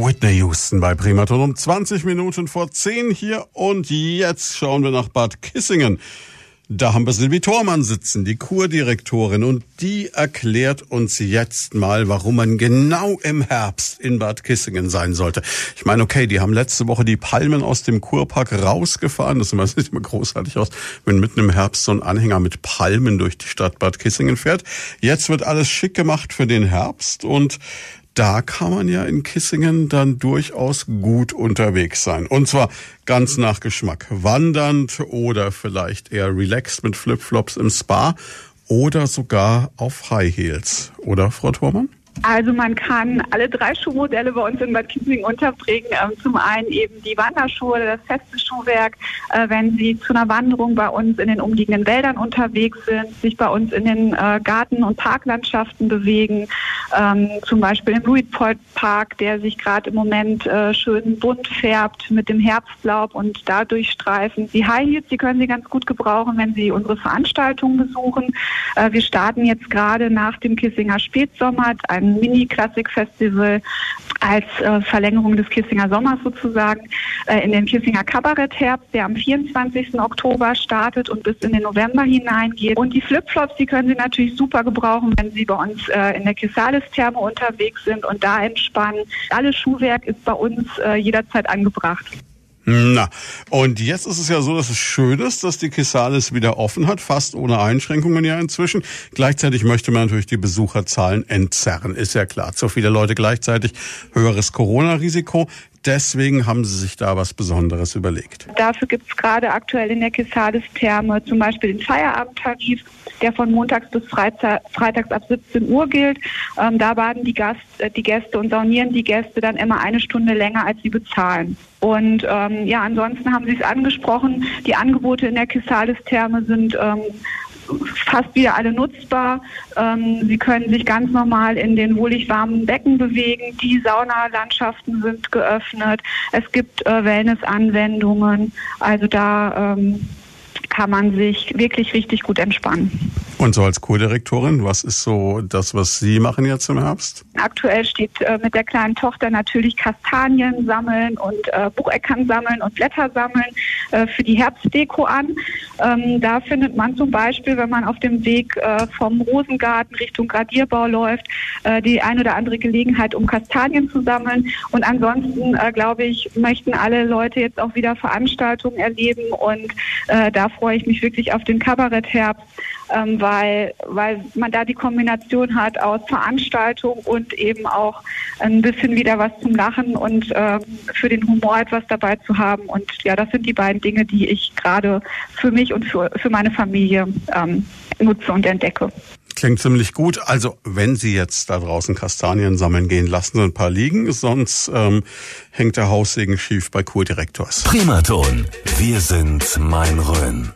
Whitney Houston bei Primaton um 20 Minuten vor 10 hier und jetzt schauen wir nach Bad Kissingen. Da haben wir Silvi Thormann sitzen, die Kurdirektorin, und die erklärt uns jetzt mal, warum man genau im Herbst in Bad Kissingen sein sollte. Ich meine, okay, die haben letzte Woche die Palmen aus dem Kurpark rausgefahren. Das sieht immer großartig aus, wenn mitten im Herbst so ein Anhänger mit Palmen durch die Stadt Bad Kissingen fährt. Jetzt wird alles schick gemacht für den Herbst und da kann man ja in Kissingen dann durchaus gut unterwegs sein. Und zwar ganz nach Geschmack. Wandernd oder vielleicht eher relaxed mit Flipflops im Spa oder sogar auf High Heels. Oder, Frau Thormann? Also man kann alle drei Schuhmodelle bei uns in Bad Kissingen unterbringen. Ähm, zum einen eben die Wanderschuhe, das feste Schuhwerk, äh, wenn Sie zu einer Wanderung bei uns in den umliegenden Wäldern unterwegs sind, sich bei uns in den äh, Garten- und Parklandschaften bewegen, ähm, zum Beispiel im Luitpold Park, der sich gerade im Moment äh, schön bunt färbt mit dem Herbstlaub und dadurch streifen. Die High Heels, die können Sie ganz gut gebrauchen, wenn Sie unsere Veranstaltungen besuchen. wir starten jetzt gerade nach dem Kissinger Spätsommer ein Mini-Klassik-Festival als äh, Verlängerung des Kissinger Sommers sozusagen äh, in den Kissinger Kabarettherbst, der am 24. Oktober startet und bis in den November hineingeht. Und die Flipflops, die können Sie natürlich super gebrauchen, wenn Sie bei uns äh, in der Kisalis-Therme unterwegs sind und da entspannen. Alles Schuhwerk ist bei uns äh, jederzeit angebracht. Na, und jetzt ist es ja so, dass es schön ist, dass die Kisalis wieder offen hat, fast ohne Einschränkungen ja inzwischen. Gleichzeitig möchte man natürlich die Besucherzahlen entzerren, ist ja klar. Zu viele Leute gleichzeitig, höheres Corona-Risiko. Deswegen haben Sie sich da was Besonderes überlegt. Dafür gibt es gerade aktuell in der Kisalis-Therme zum Beispiel den Feierabendtarif, der von montags bis freitags ab 17 Uhr gilt. Ähm, da baden die, Gast, äh, die Gäste und saunieren die Gäste dann immer eine Stunde länger, als sie bezahlen. Und ähm, ja, ansonsten haben Sie es angesprochen, die Angebote in der Kisalis-Therme sind ähm, fast wieder alle nutzbar. Ähm, Sie können sich ganz normal in den wohlig warmen Becken bewegen. Die Saunalandschaften sind geöffnet. Es gibt äh, Wellness-Anwendungen. Also da ähm, kann man sich wirklich richtig gut entspannen. Und so als Co-Direktorin, was ist so das, was Sie machen jetzt im Herbst? Aktuell steht äh, mit der kleinen Tochter natürlich Kastanien sammeln und äh, Bucheckern sammeln und Blätter sammeln äh, für die Herbstdeko an. Ähm, da findet man zum Beispiel, wenn man auf dem Weg äh, vom Rosengarten Richtung Gradierbau läuft, äh, die ein oder andere Gelegenheit, um Kastanien zu sammeln. Und ansonsten, äh, glaube ich, möchten alle Leute jetzt auch wieder Veranstaltungen erleben und da freue ich mich wirklich auf den Kabarettherbst ähm, weil, weil man da die Kombination hat aus Veranstaltung und eben auch ein bisschen wieder was zum Lachen und ähm, für den Humor etwas dabei zu haben. Und ja, das sind die beiden Dinge, die ich gerade für mich und für, für meine Familie ähm, nutze und entdecke. Klingt ziemlich gut. Also, wenn Sie jetzt da draußen Kastanien sammeln gehen, lassen Sie ein paar liegen, sonst ähm, hängt der Haussegen schief bei Kurdirektors. Primaton. Wir sind Mein Rhön.